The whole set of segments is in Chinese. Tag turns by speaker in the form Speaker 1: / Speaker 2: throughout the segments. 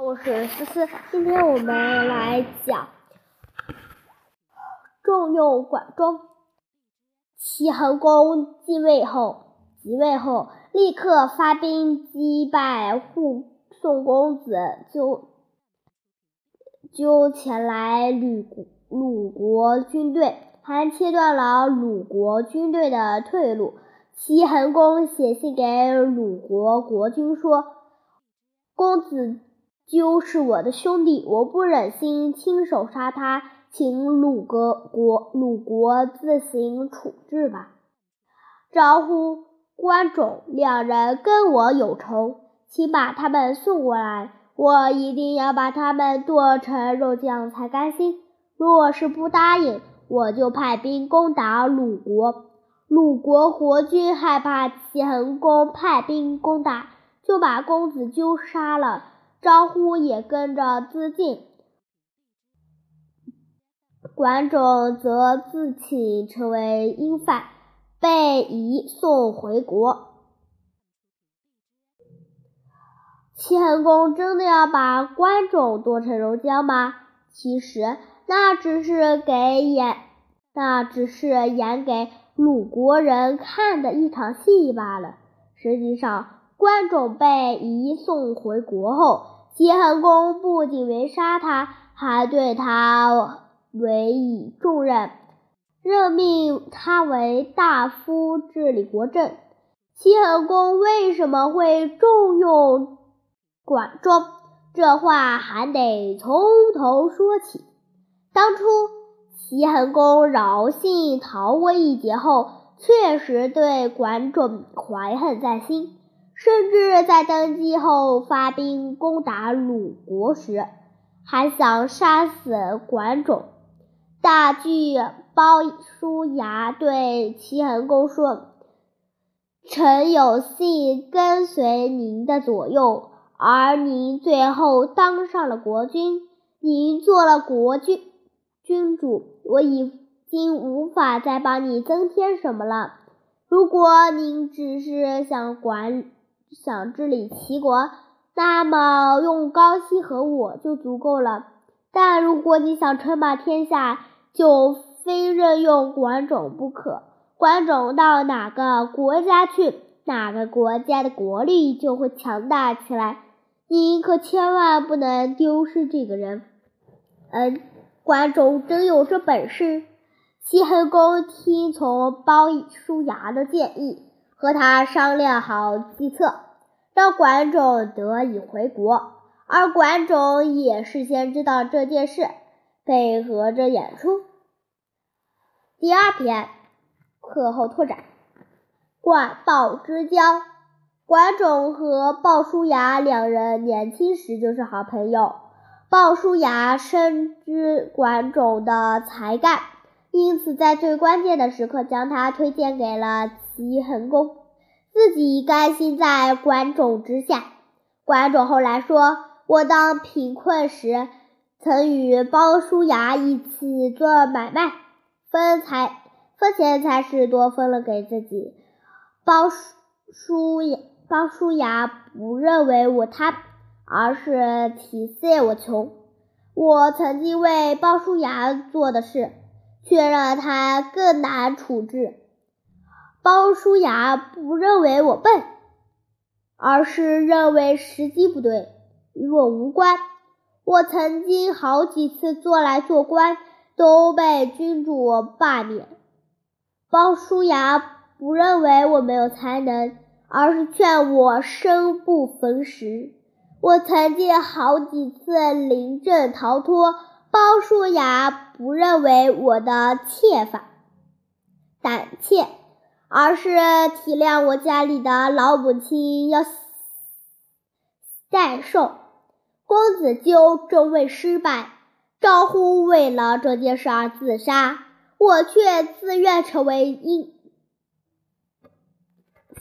Speaker 1: 我是思思，今天我们来讲重用管仲。齐桓公继位后，即位后立刻发兵击败护宋公子，就就前来鲁鲁国军队，还切断了鲁国军队的退路。齐桓公写信给鲁国国君说：“公子。”鸠是我的兄弟，我不忍心亲手杀他，请鲁国国鲁国自行处置吧。招呼关仲两人跟我有仇，请把他们送过来，我一定要把他们剁成肉酱才甘心。若是不答应，我就派兵攻打鲁国。鲁国国君害怕齐桓公派兵攻打，就把公子纠杀了。招呼也跟着自尽，管仲则自请成为英犯，被移送回国。齐桓公真的要把关仲剁成肉酱吗？其实那只是给演，那只是演给鲁国人看的一场戏罢了。实际上。关仲被移送回国后，齐桓公不仅没杀他，还对他委以重任，任命他为大夫治理国政。齐桓公为什么会重用管仲？这话还得从头说起。当初齐桓公饶幸逃过一劫后，确实对管仲怀恨在心。甚至在登基后发兵攻打鲁国时，还想杀死管仲。大巨鲍叔牙对齐桓公说：“臣有幸跟随您的左右，而您最后当上了国君，您做了国君君主，我已经无法再帮你增添什么了。如果您只是想管。”想治理齐国，那么用高息和我就足够了。但如果你想称霸天下，就非任用管仲不可。管仲到哪个国家去，哪个国家的国力就会强大起来。你可千万不能丢失这个人。嗯，管仲真有这本事。齐桓公听从鲍叔牙的建议。和他商量好计策，让管仲得以回国，而管仲也事先知道这件事，配合着演出。第二篇课后拓展：管鲍之交。管仲和鲍叔牙两人年轻时就是好朋友，鲍叔牙深知管仲的才干，因此在最关键的时刻将他推荐给了。齐桓公自己甘心在管仲之下。管仲后来说：“我当贫困时，曾与鲍叔牙一起做买卖，分财分钱财是多分了给自己。鲍叔牙鲍叔牙不认为我贪，而是体恤我穷。我曾经为鲍叔牙做的事，却让他更难处置。”鲍叔牙不认为我笨，而是认为时机不对，与我无关。我曾经好几次做来做官，都被君主罢免。鲍叔牙不认为我没有才能，而是劝我生不逢时。我曾经好几次临阵逃脱，鲍叔牙不认为我的怯法胆怯。而是体谅我家里的老母亲要代寿，公子纠正位失败，招呼为了这件事而自杀，我却自愿成为阴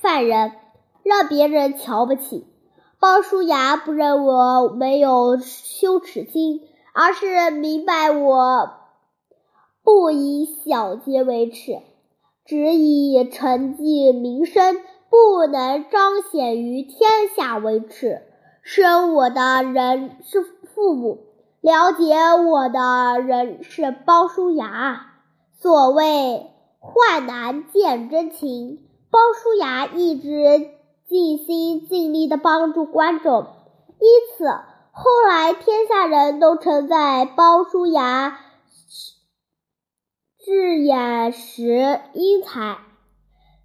Speaker 1: 犯人，让别人瞧不起。鲍叔牙不认我没有羞耻心，而是明白我不以小节为耻。只以成绩名声不能彰显于天下为耻，生我的人是父母，了解我的人是鲍叔牙。所谓患难见真情，鲍叔牙一直尽心尽力的帮助关仲，因此后来天下人都称赞鲍叔牙智眼识英才。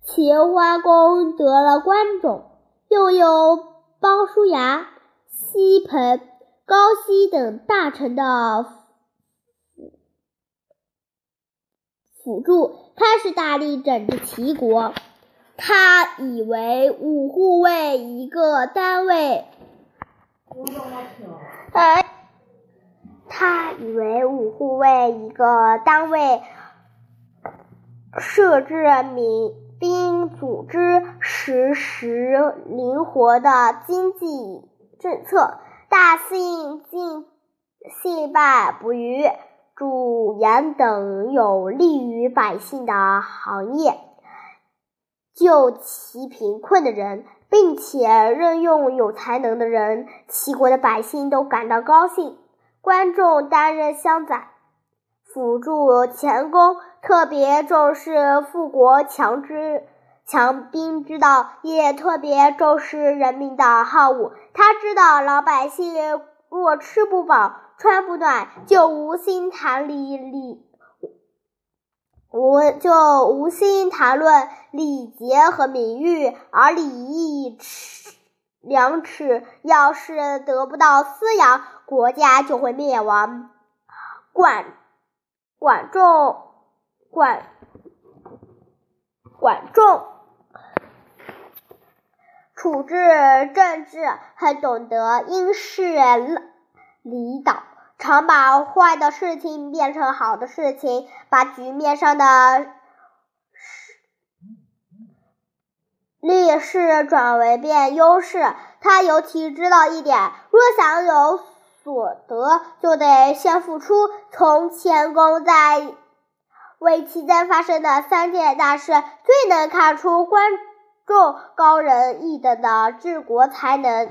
Speaker 1: 秦桓公得了关仲，又有鲍叔牙、西彭、高希等大臣的。辅助开始大力整治齐国。他以为五护卫一个单位，他以为五护卫一个单位设置民兵组织，实施灵活的经济政策，大信尽信败不渝。主盐等有利于百姓的行业，救其贫困的人，并且任用有才能的人，齐国的百姓都感到高兴。关仲担任乡宰，辅助前功，特别重视富国强之强兵之道，也特别重视人民的好恶。他知道老百姓若吃不饱。穿不暖，就无心谈礼礼，无就无心谈论礼节和名誉，而礼义耻良耻要是得不到滋养，国家就会灭亡。管管仲管管仲处置政治，很懂得因势利导。常把坏的事情变成好的事情，把局面上的劣势转为变优势。他尤其知道一点：若想有所得，就得先付出。从前公在为期间发生的三件大事，最能看出观众高人一等的治国才能。